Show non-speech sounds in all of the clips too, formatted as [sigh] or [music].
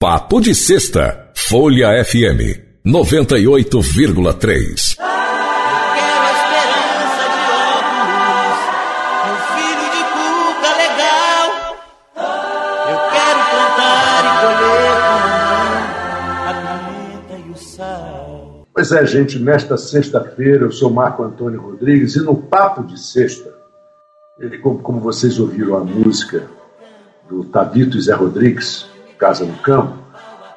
Papo de Sexta, Folha FM 98,3. Quero a esperança de óculos, um filho de cuca legal. Eu quero plantar e colher com a mão a pimenta e o sal. Pois é, gente, nesta sexta-feira eu sou Marco Antônio Rodrigues e no Papo de Sexta, ele, como, como vocês ouviram a música do Tabito e Zé Rodrigues, Casa no Campo,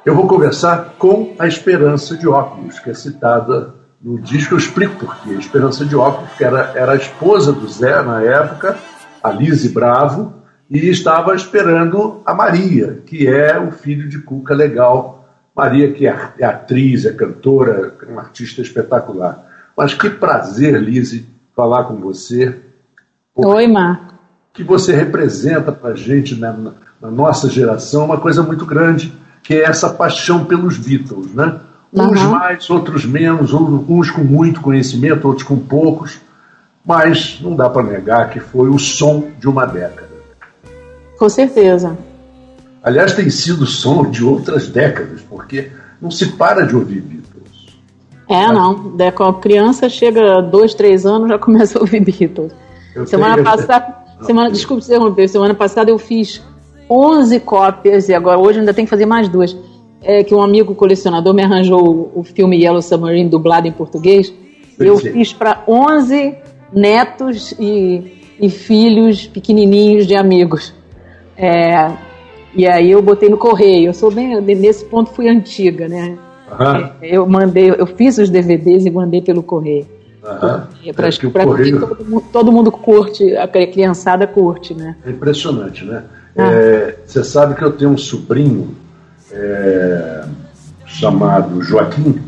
eu vou conversar com a Esperança de Óculos, que é citada no disco. Eu explico por quê. Esperança de Óculos, que era, era a esposa do Zé na época, a Lise Bravo, e estava esperando a Maria, que é o filho de Cuca Legal. Maria, que é é atriz, é cantora, é uma artista espetacular. Mas que prazer, Lise, falar com você. Oi, Marco. que você representa para a gente na, na- nossa geração uma coisa muito grande, que é essa paixão pelos Beatles, né? Uns Aham. mais, outros menos, uns com muito conhecimento, outros com poucos, mas não dá para negar que foi o som de uma década. Com certeza. Aliás, tem sido o som de outras décadas, porque não se para de ouvir Beatles. É, não. Da- Quando a criança chega a dois, três anos, já [laughs] começa a ouvir Beatles. Eu Semana tenho- passada, [laughs] semana, desculpe interromper, semana passada eu fiz 11 cópias e agora hoje ainda tem que fazer mais duas. É que um amigo colecionador me arranjou o, filme Yellow Submarine dublado em português. Eu Sim. fiz para 11 netos e, e filhos pequenininhos de amigos. É, e aí eu botei no correio. Eu sou bem nesse ponto fui antiga, né? Aham, Eu mandei, eu fiz os DVDs e mandei pelo correio. aham. É pra, É que correio- que todo, mundo- todo mundo curte, a criançada curte, né? É impressionante, né? Ah. É, você sabe que eu tenho um sobrinho é, chamado Joaquim.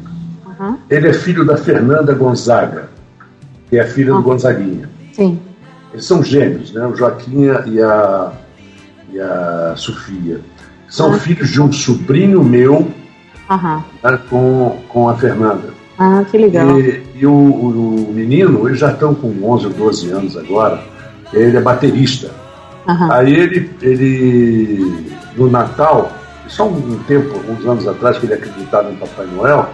Aham. Ele é filho da Fernanda Gonzaga, que é filha do Gonzaguinha. Sim. Eles são gêmeos, né? O Joaquim e a, e a Sofia. São Ah. filhos de um sobrinho meu né, com, com a Fernanda. Ah, que legal. E, e o, o- o menino, eles já estão com 11 ou 12 anos agora, ele é baterista. Aham. Aí ele, ele, no Natal, só um tempo, uns anos atrás, que ele acreditava em Papai Noel,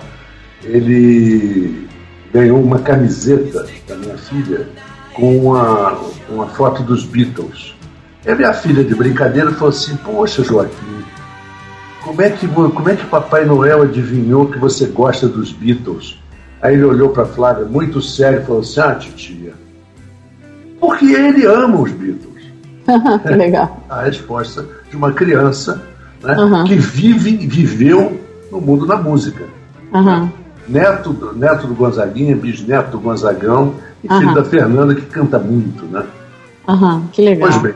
ele ganhou uma camiseta da minha filha com uma, uma foto dos Beatles. E a minha filha, de brincadeira, falou assim: Poxa, Joaquim, como é que, como é que Papai Noel adivinhou que você gosta dos Beatles? Aí ele olhou para Flávia muito sério e falou assim: Ah, titia, porque ele ama os Beatles legal. a resposta de uma criança né, Uhum. que vive viveu no mundo da música. Aham. Neto, do- neto do Gonzaguinha, bisneto do Gonzagão e filho Aham. da Fernanda, que canta muito. Né? Que legal. Pois bem,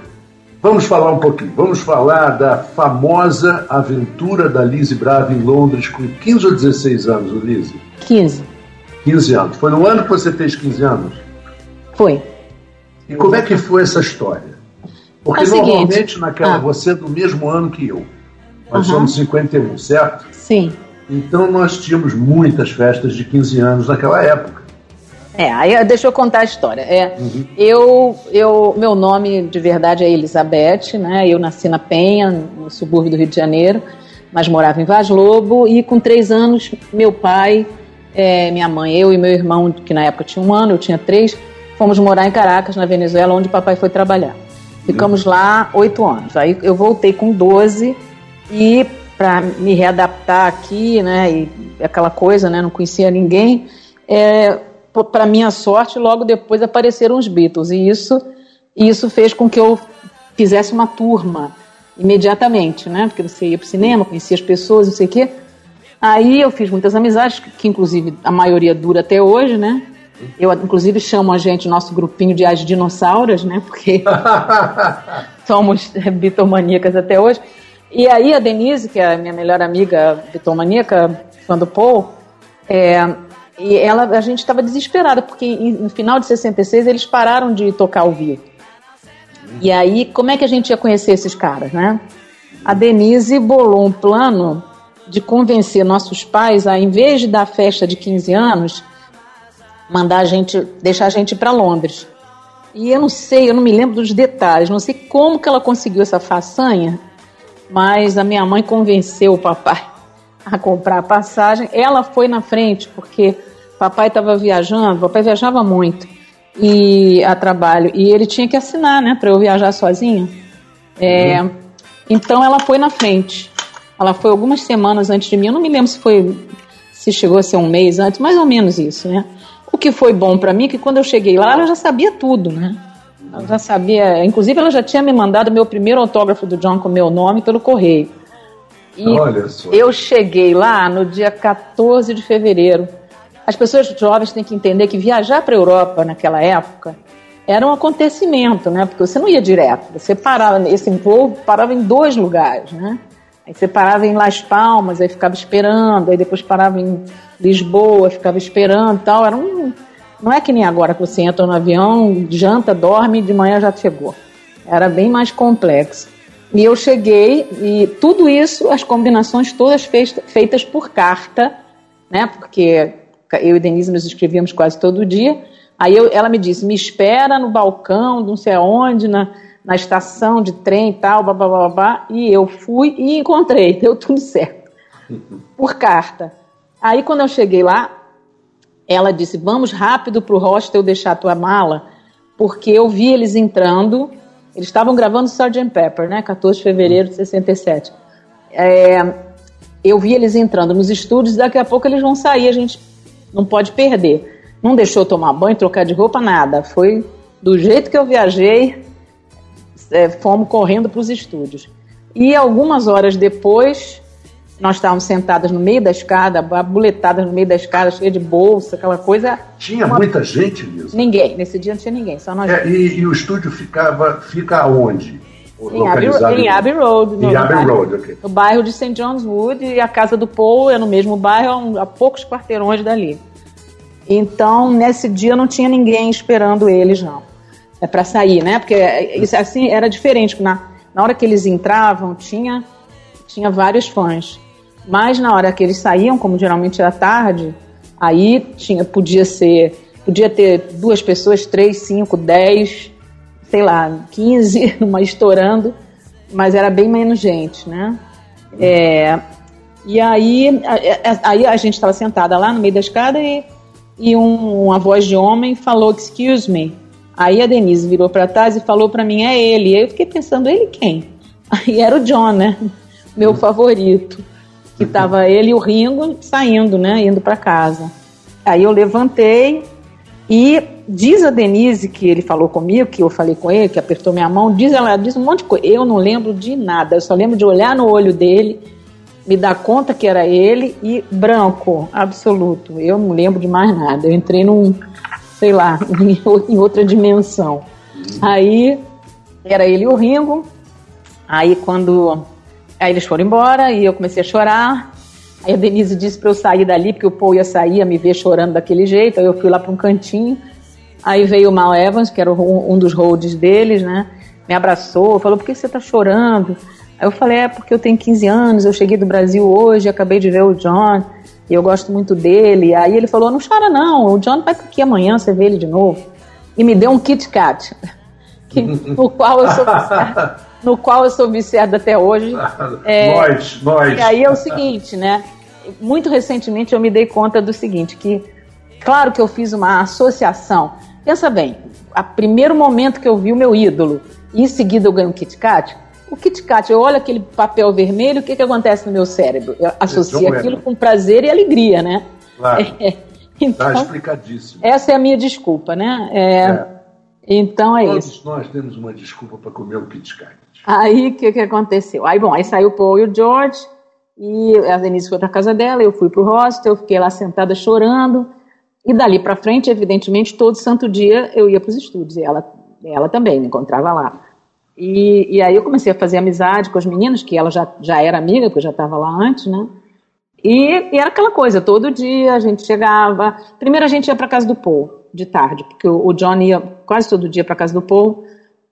vamos falar um pouquinho. Vamos falar da famosa aventura da Lise Brava em Londres com 15 ou 16 anos, Lise? 15. 15 anos. Foi no ano que você fez 15 anos? Foi. E como é que foi essa história? Porque É seguinte, normalmente naquela. ah. Você é do mesmo ano que eu. Nós Aham. somos 51, certo? Sim. Então nós tínhamos muitas festas de 15 anos naquela época. É, aí deixa eu contar a história. É, Uhum. eu, eu, meu nome de verdade é Elizabeth, né? Eu nasci na Penha, no subúrbio do Rio de Janeiro, mas morava em Vaz Lobo e com três anos meu pai, é, minha mãe, eu e meu irmão, que na época tinha um ano, eu tinha três, fomos morar em Caracas, na Venezuela, onde papai foi trabalhar. Ficamos lá oito anos. Aí eu voltei com 12 e para me readaptar aqui, né, e aquela coisa, né, não conhecia ninguém, é, para minha sorte, logo depois apareceram os Beatles e isso, isso fez com que eu fizesse uma turma imediatamente, né, porque você ia para o cinema, conhecia as pessoas, não sei o quê. Aí eu fiz muitas amizades, que inclusive a maioria dura até hoje, né? Eu, inclusive, chamo a gente, nosso grupinho de as dinossauras, né? Porque [laughs] somos bitomaníacas até hoje. E aí a Denise, que é a minha melhor amiga bitomaníaca, fã do Paul, é, e ela, a gente estava desesperada, porque no final de 66 eles pararam de tocar ao vivo. E aí, como é que a gente ia conhecer esses caras, né? A Denise bolou um plano de convencer nossos pais a, em vez de dar festa de 15 anos, mandar a gente, deixar a gente para Londres. E eu não sei, eu não me lembro dos detalhes, não sei como que ela conseguiu essa façanha, mas a minha mãe convenceu o papai [laughs] a comprar a passagem. Ela foi na frente, porque papai estava viajando, papai viajava muito e a trabalho, e ele tinha que assinar, né, para eu viajar sozinha. É, uhum. Então ela foi na frente. Ela foi algumas semanas antes de mim. Eu não me lembro se foi se chegou a ser um mês antes, mais ou menos isso, né? O que foi bom para mim é que quando eu cheguei lá, ela já sabia tudo, né? Ela já sabia, inclusive ela já tinha me mandado meu primeiro autógrafo do John com meu nome pelo correio. E Olha só. eu cheguei lá no dia 14 de fevereiro. As pessoas jovens têm que entender que viajar para a Europa naquela época era um acontecimento, né? Porque você não ia direto, você parava, esse voo parava em dois lugares, né? Aí você parava em Las Palmas, aí ficava esperando, aí depois parava em Lisboa, ficava esperando tal. Era um. Não é que nem agora que você entra no avião, janta, dorme e de manhã já chegou. Era bem mais complexo. E eu cheguei, e tudo isso, as combinações todas feitas por carta, né? Porque eu e Denise nos escrevíamos quase todo dia. Aí eu, ela me disse: me espera no balcão, não sei aonde, na, na estação de trem e tal, blá, e eu fui e encontrei, [laughs] deu tudo certo, por carta. Aí quando eu cheguei lá, ela disse, vamos rápido para o hostel deixar tua mala, porque eu vi eles entrando, eles estavam gravando Sgt. Pepper, né, 14 de fevereiro de 67. É, eu vi eles entrando nos estúdios, daqui a pouco eles vão sair, a gente não pode perder. Não deixou tomar banho, trocar de roupa, nada. Foi do jeito que eu viajei, é, fomos correndo para os estúdios. E algumas horas depois, nós estávamos sentadas no meio da escada, abuletadas no meio da escada, cheia de bolsa, aquela coisa. Tinha uma... muita gente mesmo? Ninguém, nesse dia não tinha ninguém, só nós. É, e, e, o estúdio ficava, fica onde? Em Abbey, em Abbey Road. No, em Abbey bairro, Road, ok. No bairro de St. John's Wood, e a casa do Paul é no mesmo bairro, a poucos quarteirões dali. Então, nesse dia não tinha ninguém esperando eles, não é, para sair, né? Porque isso assim era diferente. Na, na hora que eles entravam, tinha, tinha vários fãs. Mas na hora que eles saíam, como geralmente era tarde, aí tinha, podia ser, podia ter duas pessoas, três, cinco, dez, sei lá, quinze, [laughs] uma estourando, mas era bem menos gente, né? É, e aí, aí a gente estava sentada lá no meio da escada e, e um, uma voz de homem falou, excuse me. Aí a Denise virou para trás e falou para mim, é ele. E aí eu fiquei pensando, ele quem? [laughs] Aí era o John, né? Meu favorito. Que tava ele e o Ringo saindo, né? Indo para casa. Aí eu levantei e diz a Denise que ele falou comigo, que eu falei com ele, que apertou minha mão, diz ela diz um monte de coisa. Eu não lembro de nada, eu só lembro de olhar no olho dele, me dar conta que era ele e branco, absoluto. Eu não lembro de mais nada. Eu entrei num sei lá, [laughs] em outra dimensão. Aí era ele e o Ringo. Aí quando aí eles foram embora e eu comecei a chorar. Aí a Denise disse para eu sair dali, porque o Paul ia sair, a me ver chorando daquele jeito. Aí eu fui lá para um cantinho. Aí veio o Mal Evans, que era um dos holds deles, né? Me abraçou, falou: por que você está chorando? Aí eu falei: é porque eu tenho 15 anos, eu cheguei do Brasil hoje, acabei de ver o John e eu gosto muito dele. Aí ele falou: Não chora, não, o John vai aqui amanhã, você vê ele de novo. E me deu um Kit Kat, [laughs] que, no, qual eu sou [laughs] no qual eu sou viciada até hoje. [laughs] É, nós, nós. E aí é o seguinte, né? Muito recentemente eu me dei conta do seguinte: que, claro que eu fiz uma associação. Pensa bem, a primeiro momento que eu vi o meu ídolo, e em seguida eu ganho um Kit Kat, o Kit Kat, eu olho aquele papel vermelho, o que, que acontece no meu cérebro? Eu associo aquilo com prazer e alegria, né? Claro. [laughs] É, então, tá explicadíssimo. Essa é a minha desculpa, né? É, é. Então é Todos isso. Todos nós temos uma desculpa para comer o Kit Kat. Aí o que, que aconteceu? Aí, bom, aí saiu o Paul e o George, e a Denise foi para casa dela, eu fui para o hostel, eu fiquei lá sentada chorando, e dali para frente, evidentemente, todo santo dia eu ia para os estúdios, e ela, ela também me encontrava lá. E, e aí eu comecei a fazer amizade com as meninas, que ela já, já era amiga, que eu já estava lá antes, né? E, e, era aquela coisa, todo dia a gente chegava. Primeiro a gente ia para casa do Paul, de tarde, porque o, John ia quase todo dia para casa do Paul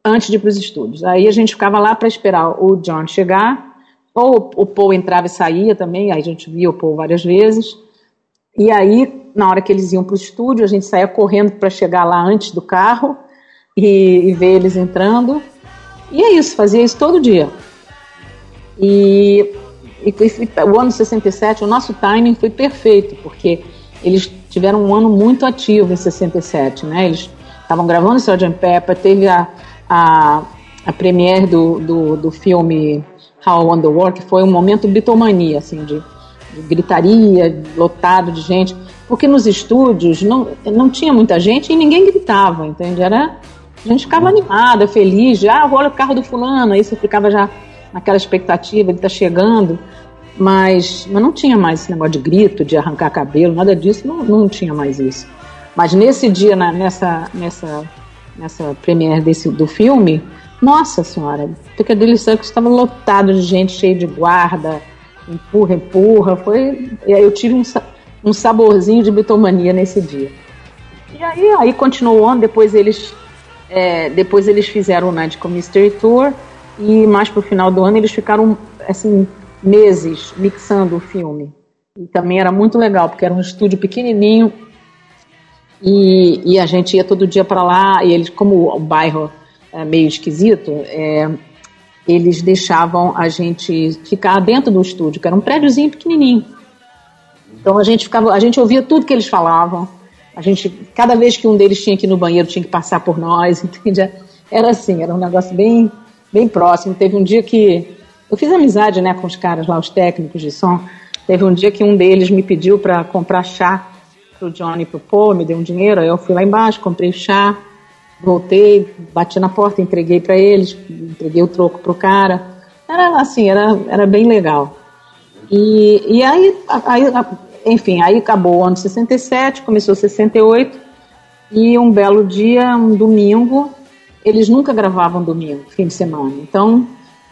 antes de ir para os estúdios. Aí a gente ficava lá para esperar o John chegar, ou o Paul entrava e saía também, aí a gente via o Paul várias vezes. E aí, na hora que eles iam para o estúdio, a gente saía correndo para chegar lá antes do carro e, e ver eles entrando. E é isso, fazia isso todo dia. E, e, e o ano 67, o nosso timing foi perfeito, porque eles tiveram um ano muito ativo em 67, né? Eles estavam gravando Sgt. Pepper, teve a, a, a premiere do, do, do filme How I Won the War, que foi um momento bitomania, assim, de, de gritaria, lotado de gente, porque nos estúdios não, não tinha muita gente e ninguém gritava, entende? Era, a gente ficava animada, feliz, já, ah, olha o carro do fulano, aí você ficava já naquela expectativa, ele tá chegando, mas, mas não tinha mais esse negócio de grito, de arrancar cabelo, nada disso, não, não tinha mais isso. Mas nesse dia, na, nessa, nessa, nessa premiere desse, do filme, nossa senhora, Piccadilly Circus estava lotado de gente, cheio de guarda, empurra, empurra. Foi, eu tive um, um saborzinho de bitomania nesse dia. E aí, aí continuou o depois eles, é, depois eles fizeram o Magical Mystery Tour e mais pro final do ano eles ficaram assim meses mixando o filme. E também era muito legal, porque era um estúdio pequenininho e, e a gente ia todo dia para lá e eles, como o bairro é, meio esquisito, é, eles deixavam a gente ficar dentro do estúdio, que era um prédiozinho pequenininho. Então a gente ficava, a gente ouvia tudo que eles falavam. A gente, cada vez que um deles tinha que ir no banheiro, tinha que passar por nós, [laughs] entende? Era assim, era um negócio bem, bem próximo. Teve um dia que eu fiz amizade, né, com os caras lá, os técnicos de som. Teve um dia que um deles me pediu para comprar chá pro Johnny e pro Paul, me deu um dinheiro, aí eu fui lá embaixo, comprei chá voltei, bati na porta, entreguei para eles, entreguei o troco pro cara. Era assim, era, era bem legal. E, e aí, aí, enfim, aí acabou o ano 67, começou 68, e um belo dia, um domingo, eles nunca gravavam domingo, fim de semana. Então,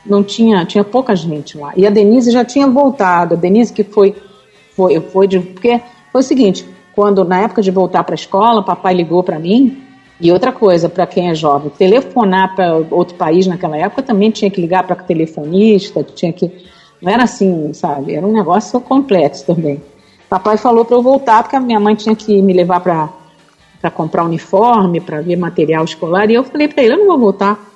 não tinha, tinha pouca gente lá. E a Denise já tinha voltado. A Denise que foi, foi, foi de, porque foi o seguinte, quando na época de voltar para a escola, papai ligou para mim e outra coisa, para quem é jovem, telefonar para outro país naquela época também tinha que ligar para telefonista, tinha que. Não era assim, sabe? Era um negócio complexo também. Papai falou para eu voltar, porque a minha mãe tinha que me levar para comprar uniforme, para ver material escolar, e eu falei para ele: eu não vou voltar.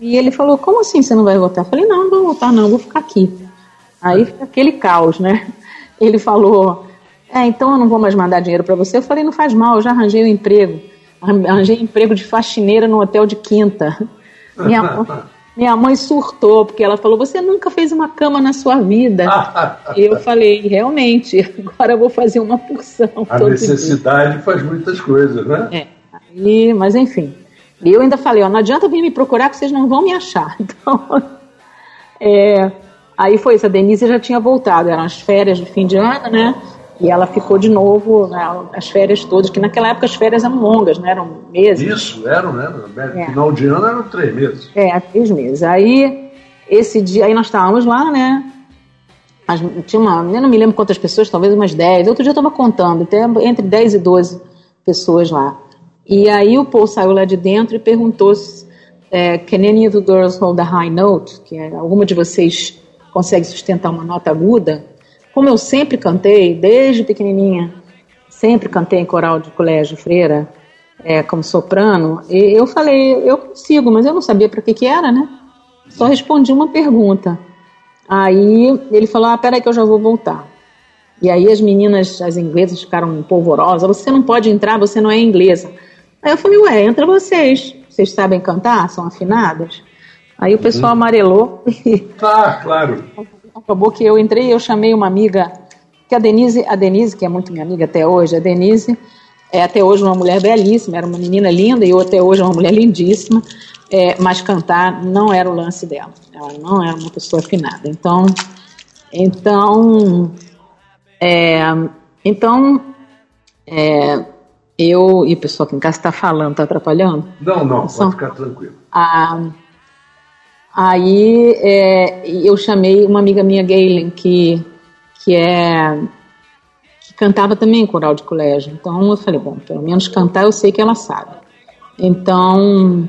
E ele falou: como assim você não vai voltar? Eu falei: não, não vou voltar, não, vou ficar aqui. Aí fica aquele caos, né? [laughs] Ele falou: é, então eu não vou mais mandar dinheiro para você. Eu falei: não faz mal, eu já arranjei o um emprego arranjei emprego de faxineira no hotel de quinta. Minha, mãe, [laughs] minha mãe surtou, porque ela falou: Você nunca fez uma cama na sua vida. [laughs] e eu falei: Realmente, agora eu vou fazer uma porção. A necessidade dia. faz muitas coisas, né? É. E, mas enfim. E eu ainda falei: ó, Não adianta vir me procurar, que vocês não vão me achar. [laughs] Então, é, aí foi isso. A Denise já tinha voltado, eram as férias de fim de ano, né? E ela ficou de novo né, as férias todas, que naquela época as férias eram longas, né? Eram meses. Isso, eram, né? É. Final de ano eram três meses. É, três meses. Aí, esse dia, aí nós estávamos lá, né? Mas tinha uma, eu não me lembro quantas pessoas, talvez umas 10. Outro dia eu estava contando, entre 10 e 12 pessoas lá. E aí o Paul saiu lá de dentro e perguntou é, Can any of the girls hold a high note? Que é, alguma de vocês consegue sustentar uma nota aguda? Como eu sempre cantei, desde pequenininha, sempre cantei em coral de colégio freira, é, como soprano, e eu falei, eu consigo, mas eu não sabia para que que era, né? Só respondi uma pergunta. Aí ele falou, ah, peraí que eu já vou voltar. E aí as meninas, as inglesas ficaram polvorosas, você não pode entrar, você não é inglesa. Aí eu falei, ué, entra vocês, vocês sabem cantar, são afinadas? Aí o pessoal uhum. amarelou. [laughs] Ah, claro. Acabou que eu entrei, eu chamei uma amiga, que a Denise, a Denise, que é muito minha amiga até hoje, a Denise é até hoje uma mulher belíssima, era uma menina linda e eu até hoje uma mulher lindíssima, é, mas cantar não era o lance dela. Ela não era uma pessoa afinada. Então, então, é, então, é, eu e o pessoal aqui em casa está falando, está atrapalhando? Não, não, pode ficar tranquilo. A, Aí é, eu chamei uma amiga minha, Galen, que, que é que cantava também em coral de colégio. Então eu falei, bom, pelo menos cantar eu sei que ela sabe. Então,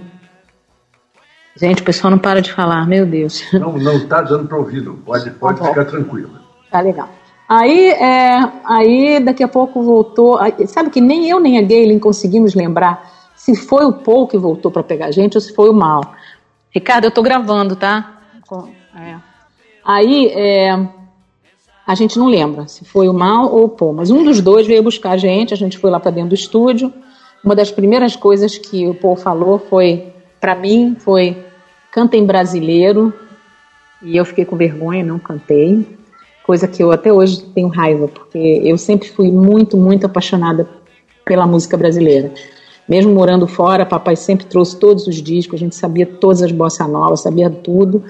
gente, o pessoal não para de falar, meu Deus. Não, não está dando para ouvido. Pode, pode tá ficar tranquilo. Tá legal. Aí, é, aí daqui a pouco voltou. Sabe que nem eu nem a Galen conseguimos lembrar se foi o Paul que voltou para pegar a gente ou se foi o Mal. Ricardo, eu tô gravando, tá? É. Aí é, a gente não lembra se foi o Mal ou o Paul, mas um dos dois veio buscar a gente, a gente foi lá para dentro do estúdio. Uma das primeiras coisas que o Paul falou foi, para mim, foi cantem brasileiro. E eu fiquei com vergonha, não cantei. Coisa que eu até hoje tenho raiva, porque eu sempre fui muito, muito apaixonada pela música brasileira. Mesmo morando fora, papai sempre trouxe todos os discos, a gente sabia todas as bossa novas, sabia tudo.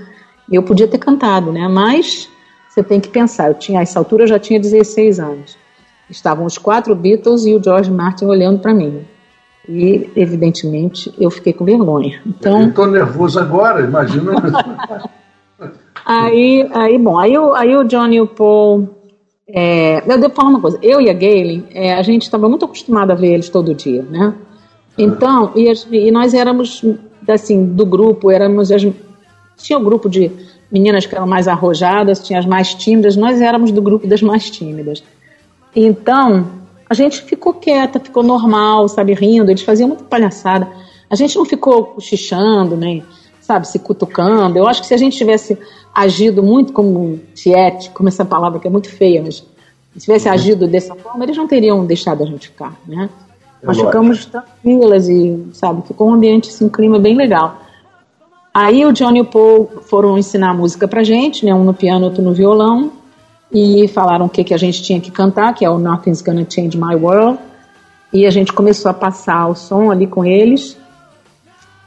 E eu podia ter cantado, né? Mas você tem que pensar, eu tinha, a essa altura eu já tinha 16 anos. Estavam os quatro Beatles e o George Martin olhando para mim. E, evidentemente, eu fiquei com vergonha. Então, Estou nervoso agora, imagina. [laughs] aí, aí, bom, aí, o- aí o Johnny e o Paul. é, eu devo falar uma coisa, eu e a Gaylen, é, a gente estava muito acostumado a ver eles todo dia, né? Então, e, as- e nós éramos, assim, do grupo, éramos as, tinha o grupo de meninas que eram mais arrojadas, tinha as mais tímidas, nós éramos do grupo das mais tímidas. Então, a gente ficou quieta, ficou normal, sabe, rindo, eles faziam muita palhaçada. A gente não ficou cochichando, nem, sabe, se cutucando. Eu acho que se a gente tivesse agido muito como tiete, como essa palavra que é muito feia, mas se tivesse agido dessa forma, eles não teriam deixado a gente ficar, né? É Nós lógico. ficamos tranquilas e, sabe, ficou um ambiente, assim, um clima bem legal. Aí o Johnny e o Paul foram ensinar música pra gente, né? Um no piano, outro no violão. E falaram o que, que a gente tinha que cantar, que é o Nothing's Gonna Change My World. E a gente começou a passar o som ali com eles.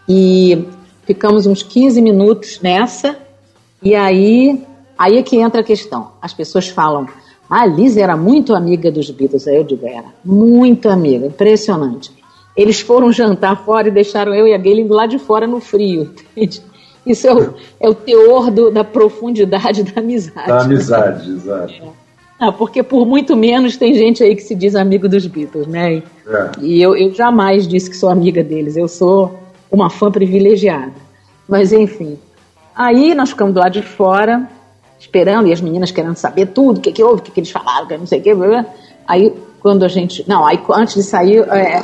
E ficamos uns 15 minutos nessa. E aí, aí é que entra a questão. As pessoas falam, ah, a Liz era muito amiga dos Beatles. Aí eu digo, era muito amiga, impressionante. Eles foram jantar fora e deixaram eu e a Gaylen do lado de fora no frio. [laughs] entende? Isso é o, é o teor do- da profundidade da amizade. Da amizade, exato. [laughs] Ah, porque por muito menos tem gente aí que se diz amigo dos Beatles, né? E, É. e eu, eu jamais disse que sou amiga deles, eu sou uma fã privilegiada. Mas enfim. Aí nós ficamos do lado de fora, esperando, e as meninas querendo saber tudo, o que, que houve, o que, que eles falaram, que não sei o que. blá, blá. Aí quando a gente. Não, aí antes de sair, é,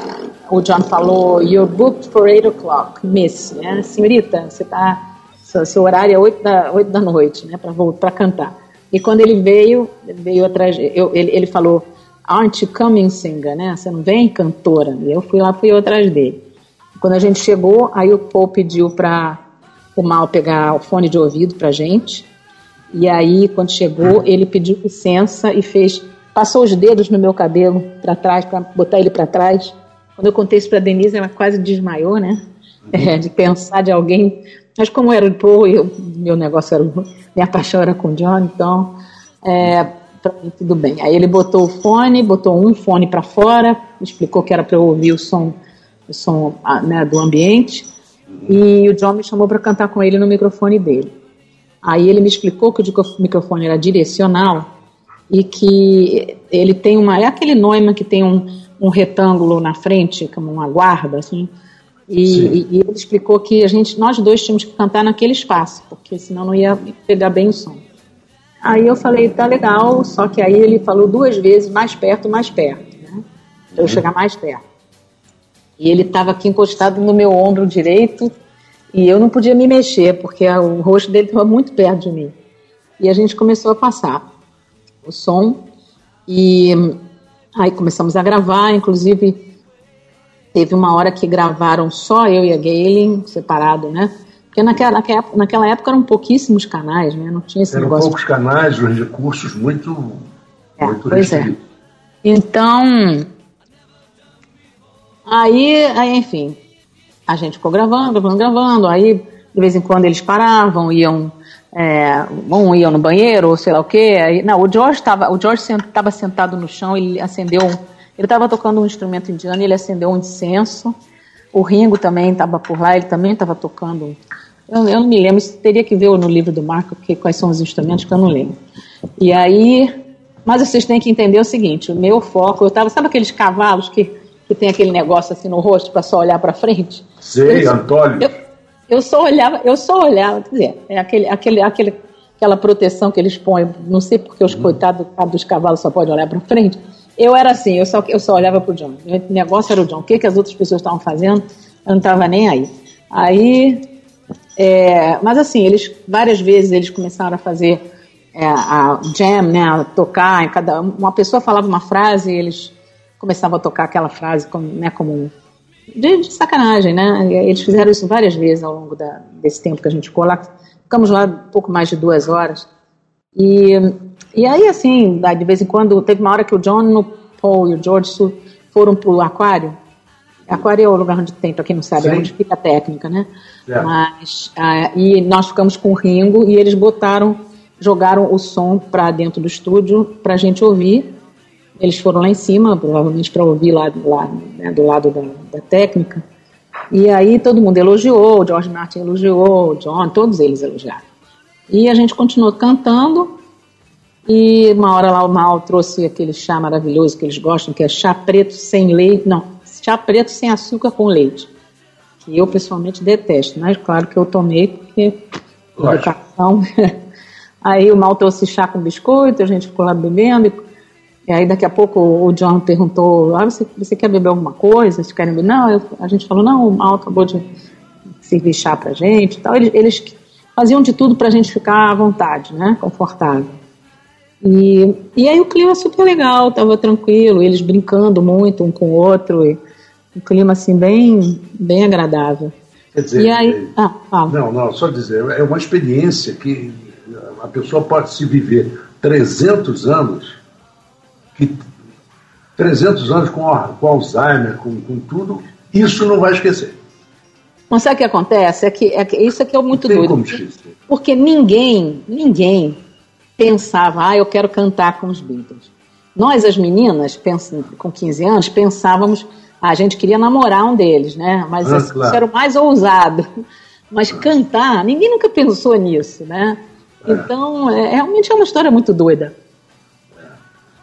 o John falou: You're booked for 8 o'clock, miss. Né? Senhorita, você tá. Seu, seu horário é 8 da, 8 da noite, né? Para cantar. E quando ele veio, veio atrás. Eu, ele, ele falou: Aren't you coming, singer? Né? Você não vem, cantora? E eu fui lá, fui eu atrás dele. Quando a gente chegou, aí o Paul pediu para o Mal pegar o fone de ouvido pra gente. E aí, quando chegou, ele pediu licença e fez, passou os dedos no meu cabelo para trás, para botar ele para trás. Quando eu contei isso para Denise, ela quase desmaiou, né? [laughs] É, de pensar de alguém. Mas como era o Paul, eu, meu negócio era, minha paixão era com o John, então é, pra mim tudo bem. Aí ele botou o fone, botou um fone para fora, explicou que era para eu ouvir o som, o som ah, né, do ambiente. E o John me chamou para cantar com ele no microfone dele. Aí ele me explicou que o microfone era direcional e que ele tem uma. É aquele Neumann que tem um, um retângulo na frente, como uma guarda, assim. E, e- ele explicou que a gente, nós dois tínhamos que cantar naquele espaço, porque senão não ia pegar bem o som. Aí eu falei, tá legal, só que aí ele falou duas vezes, mais perto, mais perto, né? Pra eu chegar mais perto. E ele estava aqui encostado no meu ombro direito e eu não podia me mexer, porque o rosto dele estava muito perto de mim. E a gente começou a passar o som e aí começamos a gravar, inclusive teve uma hora que gravaram só eu e a Gaylen, separado, né? Porque naquela, naquela, naquela época eram pouquíssimos canais, né? Não tinha esse Eram negócio. poucos canais, os recursos muito, É, muito pois é. Então, aí, aí, enfim, a gente ficou gravando, gravando, gravando. Aí, de vez em quando, eles paravam, iam, é, um ia no banheiro, sei lá o quê. Aí, não, o George estava, o George estava sentado no chão, ele acendeu, ele estava tocando um instrumento indiano, ele acendeu um incenso. O Ringo também estava por lá, ele também estava tocando. Eu, eu não me lembro, isso teria que ver no livro do Marco que, quais são os instrumentos que eu não lembro. E aí, mas vocês têm que entender o seguinte: o meu foco, eu estava, sabe aqueles cavalos que, que tem aquele negócio assim no rosto para só olhar para frente? Sei, Eu- Antônio. Eu, eu só olhava, eu só olhava, quer dizer, é aquele, aquele, aquele, aquela proteção que eles põem, não sei porque os coitados dos cavalos só podem olhar para frente. Eu era assim, eu só, eu só olhava para o John. O negócio era o John. O que, que as outras pessoas estavam fazendo, eu não estava nem aí. Aí É, mas assim, eles várias vezes eles começaram a fazer é, a jam, né, a tocar, em cada uma pessoa falava uma frase e eles começavam a tocar aquela frase como, né, como de, de sacanagem, né? Eles fizeram isso várias vezes ao longo da, desse tempo que a gente ficou lá. Ficamos lá um pouco mais de duas horas. E, e aí, assim, de vez em quando, teve uma hora que o John, o Paul e o George foram pro aquário. Aquário é o lugar onde tem, para quem não sabe, é Sim. onde fica a técnica, né? É. Mas, ah, e nós ficamos com o Ringo e eles botaram, jogaram o som para dentro do estúdio para a gente ouvir. Eles foram lá em cima, provavelmente para ouvir lá, lá né, do lado da, da técnica. E aí todo mundo elogiou, George Martin elogiou, John, todos eles elogiaram. E a gente continuou cantando. E uma hora lá o Mal trouxe aquele chá maravilhoso que eles gostam, que é chá preto sem leite. Não, chá preto sem açúcar com leite. Que eu pessoalmente detesto, mas claro que eu tomei porque Lógico. educação. [laughs] Aí o Mal trouxe chá com biscoito, a gente ficou lá bebendo. E, aí daqui a pouco o John perguntou: ah, você, você quer beber alguma coisa? Vocês querem beber? Não, eu- a gente falou: não, o Mal acabou de servir chá pra gente e tal. Eles, eles faziam de tudo pra gente ficar à vontade, né? Confortável. E, e aí o clima super legal, tava tranquilo, eles brincando muito um com o outro, e um clima assim bem, bem agradável. Quer dizer, E aí, é- ah, fala. não, não, só dizer, é uma experiência que a pessoa pode se viver 300 anos, que 300 anos com, com Alzheimer, com, com tudo, isso não vai esquecer. Mas sabe o que acontece? É que, é que isso aqui é muito Não doido. esquecer. Porque ninguém, ninguém pensava, ah, eu quero cantar com os Beatles. Nós, as meninas, com 15 anos, pensávamos, ah, a gente queria namorar um deles, né? Mas Ah, assim, claro. isso era o mais ousado. [laughs] Mas cantar, ninguém nunca pensou nisso, né? Então, é, realmente é uma história muito doida.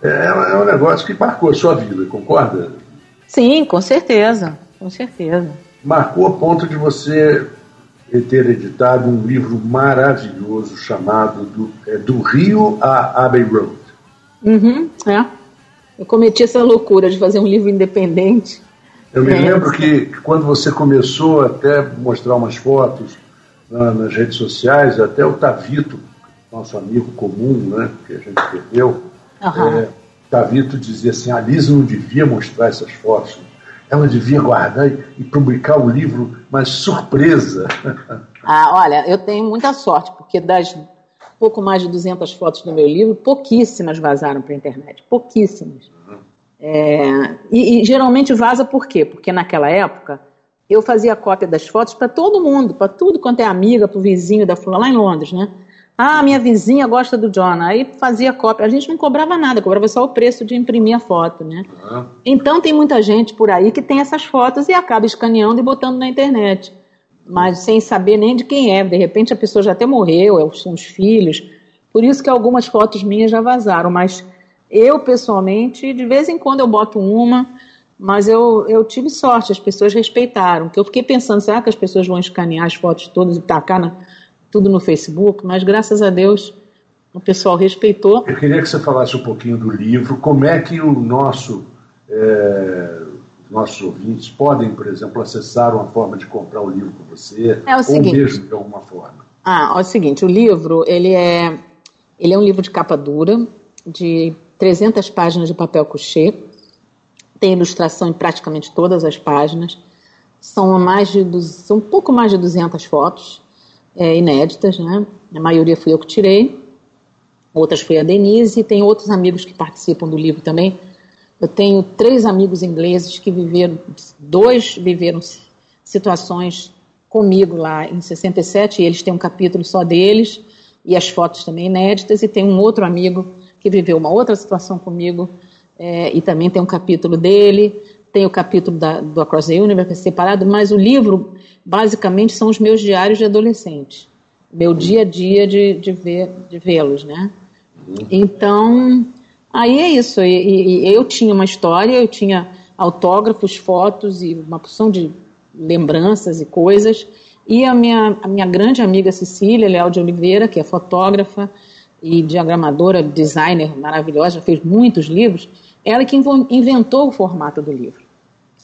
É, é um negócio que marcou a sua vida, concorda? Sim, com certeza, com certeza. Marcou a ponto de você ter editado um livro maravilhoso chamado Do, é, do Rio a Abbey Road. Uhum, é. Eu cometi essa loucura de fazer um livro independente. Eu me É. lembro que, quando você começou até mostrar umas fotos na- nas redes sociais, até o Tavito, nosso amigo comum, né, que a gente perdeu, Aham. é, dizia assim, a Lisa não devia mostrar essas fotos, ela devia guardar e, publicar o livro, mas surpresa. [laughs] Ah, olha, eu tenho muita sorte, porque das pouco mais de 200 fotos do meu livro, pouquíssimas vazaram para a internet. Pouquíssimas. É, e, e geralmente vaza por quê? Porque naquela época eu fazia cópia das fotos para todo mundo, para tudo quanto é amiga, para o vizinho da fulana, lá em Londres, né? Ah, minha vizinha gosta do John. Aí fazia cópia. A gente não cobrava nada, cobrava só o preço de imprimir a foto, né? Então tem muita gente por aí que tem essas fotos e acaba escaneando e botando na internet. Mas sem saber nem de quem é. De repente a pessoa já até morreu, é, são os filhos. Por isso que algumas fotos minhas já vazaram. Mas eu, pessoalmente, de vez em quando eu boto uma, mas eu, eu tive sorte, as pessoas respeitaram. Que eu fiquei pensando, será que as pessoas vão escanear as fotos todas e tacar na- tudo no Facebook? Mas graças a Deus o pessoal respeitou. Eu queria que você falasse um pouquinho do livro, como é que o nosso, é, os nossos ouvintes podem, por exemplo, acessar uma forma de comprar o livro com você, É o ou seguinte. mesmo de alguma forma. Ah, é o seguinte, o livro, ele é, ele é um livro de capa dura, de 300 páginas de papel couché, tem ilustração em praticamente todas as páginas, são mais de, são um pouco mais de 200 fotos é, inéditas, né? A maioria fui eu que tirei, outras foi a Denise, e tem outros amigos que participam do livro também. Eu tenho três amigos ingleses que viveram, dois viveram situações comigo lá em 67, e eles têm um capítulo só deles, e as fotos também inéditas, e tem um outro amigo que viveu uma outra situação comigo, é, e também tem um capítulo dele, tem o capítulo da, do Across the Universe separado, mas o livro, basicamente, são os meus diários de adolescente, meu dia a dia de, de, ver, de vê-los, né? Então, aí é isso. E, e- eu tinha uma história, eu tinha autógrafos, fotos e uma porção de lembranças e coisas. E a minha, a minha grande amiga Cecília Leal de Oliveira, que é fotógrafa e diagramadora, designer maravilhosa, fez muitos livros, ela que inventou o formato do livro.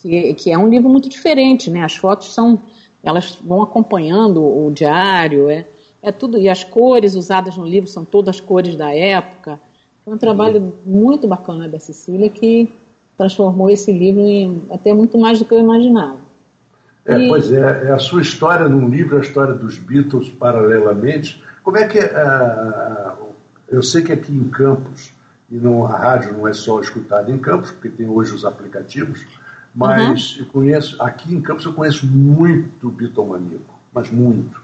Que, que é um livro muito diferente, né? As fotos são elas vão acompanhando o diário, é, é tudo, e as cores usadas no livro são todas as cores da época. Foi um trabalho muito bacana da Cecília que transformou esse livro em até muito mais do que eu imaginava. É, e... Pois é, é, a sua história num livro, a história dos Beatles paralelamente. Como é que uh, eu sei que aqui em Campos, e não, a rádio não é só escutada em Campos, porque tem hoje os aplicativos, mas uhum. eu conheço, aqui em Campos eu conheço muito bitomaníaco, mas muito.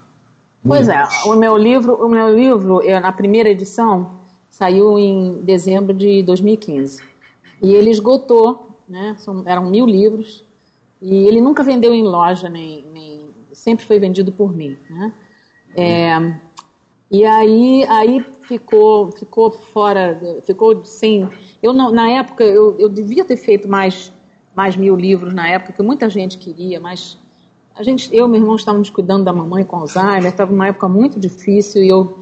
Pois é, o meu livro, o meu livro, eu, na primeira edição, saiu em dezembro de 2015. E ele esgotou, né? São, eram mil livros, e ele nunca vendeu em loja, nem, nem sempre foi vendido por mim. Né? É, e aí, aí ficou, ficou fora, ficou sem. Eu não, na época eu, eu devia ter feito mais, mais mil livros na época, que muita gente queria, mas a gente, eu e meu irmão estávamos cuidando da mamãe com Alzheimer, estava numa época muito difícil e eu,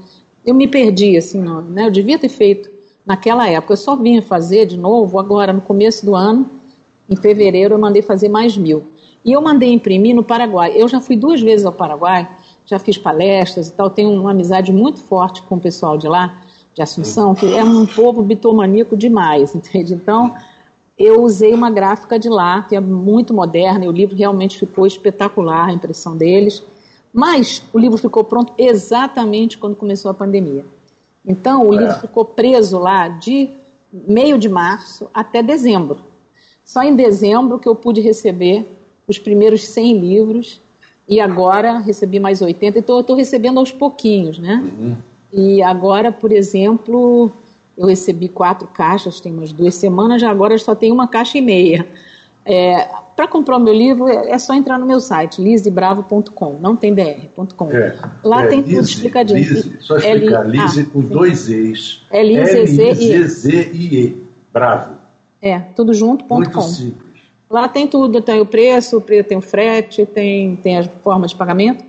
eu me perdi, assim, não, né? Eu devia ter feito naquela época. Eu só vinha fazer de novo agora, no começo do ano, em fevereiro, eu mandei fazer mais mil. E eu mandei imprimir no Paraguai. Eu já fui duas vezes ao Paraguai, já fiz palestras e tal, tenho uma amizade muito forte com o pessoal de lá, de Assunção, que é um povo bitomaníaco demais, [laughs] entende? Então, eu usei uma gráfica de lá, que é muito moderna, e o livro realmente ficou espetacular, a impressão deles. Mas o livro ficou pronto exatamente quando começou a pandemia. Então, o é. livro ficou preso lá de meio de março até dezembro. Só em dezembro que eu pude receber os primeiros 100 livros e agora recebi mais 80. Então, eu estou recebendo aos pouquinhos, né? Uhum. E agora, por exemplo, eu recebi quatro caixas, tem umas duas semanas, já agora só tem uma caixa e meia. É, Para comprar o meu livro, é, é só entrar no meu site, lisebravo.com, não tem br.com. É, Lá é, tem Lise, tudo explicadinho. Lise, só explicar, L Lise com sim. dois E's. L-I-Z-Z-I-E. Bravo. É, tudo junto, ponto Muito simples. Lá tem tudo, tem o preço, tem o frete, tem, tem as formas de pagamento.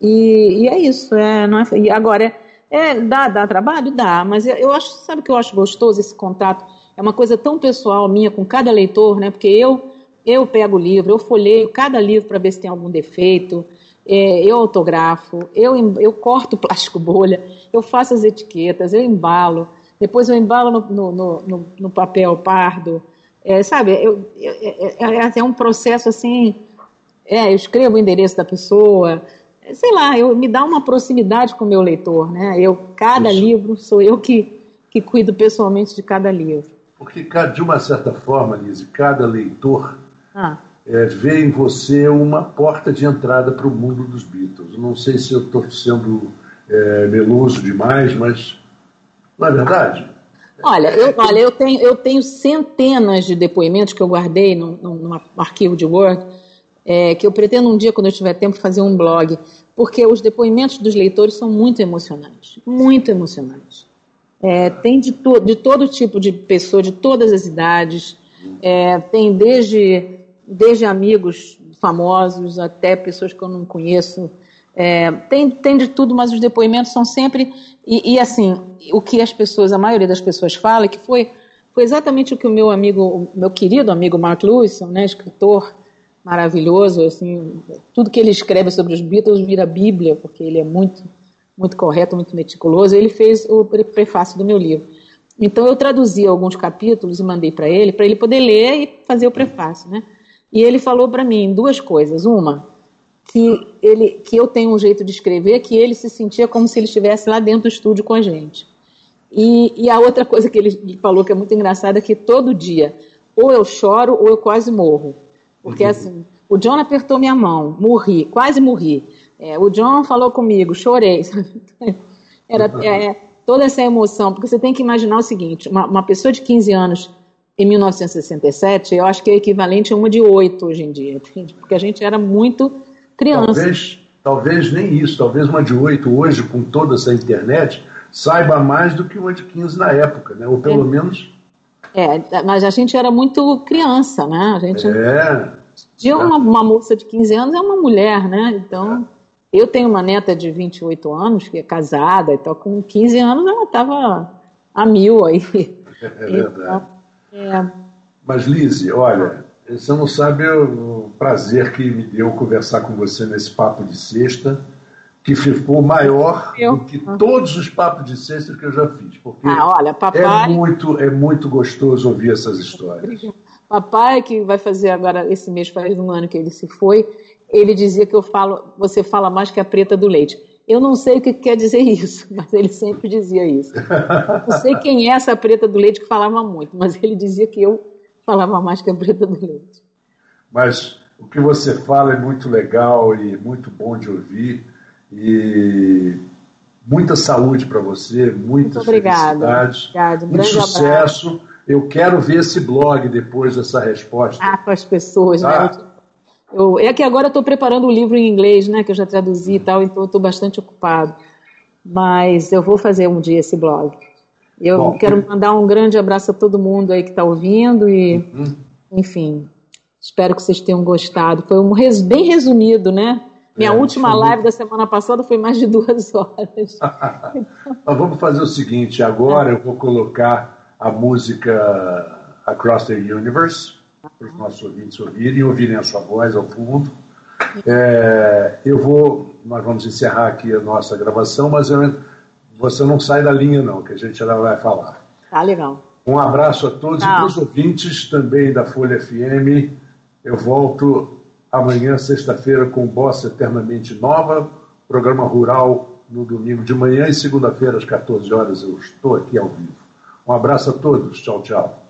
E, e é isso. É, não é, e agora, é, é, dá, dá trabalho? Dá, mas eu acho, sabe o que eu acho gostoso esse contato? É uma coisa tão pessoal minha com cada leitor, né? Porque eu, eu pego o livro, eu folheio cada livro para ver se tem algum defeito, é, eu autografo, eu, eu corto [laughs] plástico bolha, eu faço as etiquetas, eu embalo, depois eu embalo no, no, no, no papel pardo, é, sabe? Eu, é, é, é, um processo assim, é, eu escrevo o endereço da pessoa, sei lá, eu me dá uma proximidade com o meu leitor, né? Eu cada Isso. livro sou eu que que cuido pessoalmente de cada livro. Porque de uma certa forma, Lise, cada leitor ah. é, vê em você uma porta de entrada para o mundo dos Beatles. Não sei se eu estou sendo é, meloso demais, mas não é verdade. Olha, eu, olha eu, tenho, eu tenho centenas de depoimentos que eu guardei num, num arquivo de Word é, que eu pretendo um dia, quando eu tiver tempo, fazer um blog, porque os depoimentos dos leitores são muito emocionantes, muito emocionantes. É, tem de, to, de todo tipo de pessoa, de todas as idades, é, tem desde, desde amigos famosos até pessoas que eu não conheço, é, tem, tem de tudo, mas os depoimentos são sempre. E, e, assim, o que as pessoas, a maioria das pessoas fala, que foi, foi exatamente o que o meu amigo, o meu querido amigo Mark Lewison, né, escritor, maravilhoso, assim, tudo que ele escreve sobre os Beatles vira Bíblia, porque ele é muito, muito correto, muito meticuloso. Ele fez o prefácio do meu livro. Então eu traduzi alguns capítulos e mandei para ele, para ele poder ler e fazer o prefácio, né? E ele falou para mim duas coisas. Uma, que ele, que eu tenho um jeito de escrever que ele se sentia como se ele estivesse lá dentro do estúdio com a gente. E, e a outra coisa que ele falou que é muito engraçada é que todo dia ou eu choro ou eu quase morro. Porque assim, o John apertou minha mão, morri, quase morri. É, o John falou comigo, chorei. [laughs] Era é, toda essa emoção, porque você tem que imaginar o seguinte: uma, uma, pessoa de 15 anos em 1967, eu acho que é equivalente a uma de 8 hoje em dia, porque a gente era muito criança. Talvez, talvez nem isso, talvez uma de 8 hoje, com toda essa internet, saiba mais do que uma de 15 na época, né? ou pelo é. menos é, mas a gente era muito criança, né? A gente. É. De uma, uma moça de 15 anos é uma mulher, né? Então, é. eu tenho uma neta de 28 anos, que é casada, então com 15 anos ela estava a mil aí. [laughs] É verdade. Então, é. Mas, Lise, olha, Você não sabe o prazer que me deu conversar com você nesse papo de sexta, que ficou maior Eu? do que todos os papos de sexta que eu já fiz. Porque Ah, olha, é papai. muito, é muito gostoso ouvir essas histórias. Papai, que vai fazer agora, esse mês faz um ano que ele se foi, ele dizia que eu falo, você fala mais que a preta do leite. Eu não sei o que quer dizer [laughs] isso, mas ele sempre dizia isso. Não sei quem é essa preta do leite que falava muito, mas ele dizia que eu falava mais que a preta do leite. Mas o que você fala é muito legal e muito bom de ouvir. E muita saúde para você, muita Muito felicidade, Obrigada, um muito sucesso. Eu quero ver esse blog depois dessa resposta. Ah, para as pessoas, Ah. né? Eu, é que agora eu estou preparando o livro em inglês, né? Que eu já traduzi e tal, então eu estou bastante ocupado. Mas eu vou fazer um dia esse blog. Eu Bom, quero que- mandar um grande abraço a todo mundo aí que está ouvindo e, Uhum. enfim, espero que vocês tenham gostado. Foi um res- bem resumido, né? Minha É, última live da semana passada foi mais de duas [laughs] horas. [laughs] Nós vamos fazer o seguinte: agora eu vou colocar a música Across the Universe para os nossos ouvintes ouvirem e ouvirem a sua voz ao fundo. É, eu vou, nós vamos encerrar aqui a nossa gravação, mas eu- você não sai da linha não, que a gente já vai falar. Tá legal. Um abraço a todos e Tchau. para os ouvintes também da Folha FM. Eu volto amanhã, sexta-feira, com Bossa Eternamente Nova, programa rural no domingo de manhã e segunda-feira às 14 horas eu estou aqui ao vivo. Um abraço a todos. Tchau, tchau.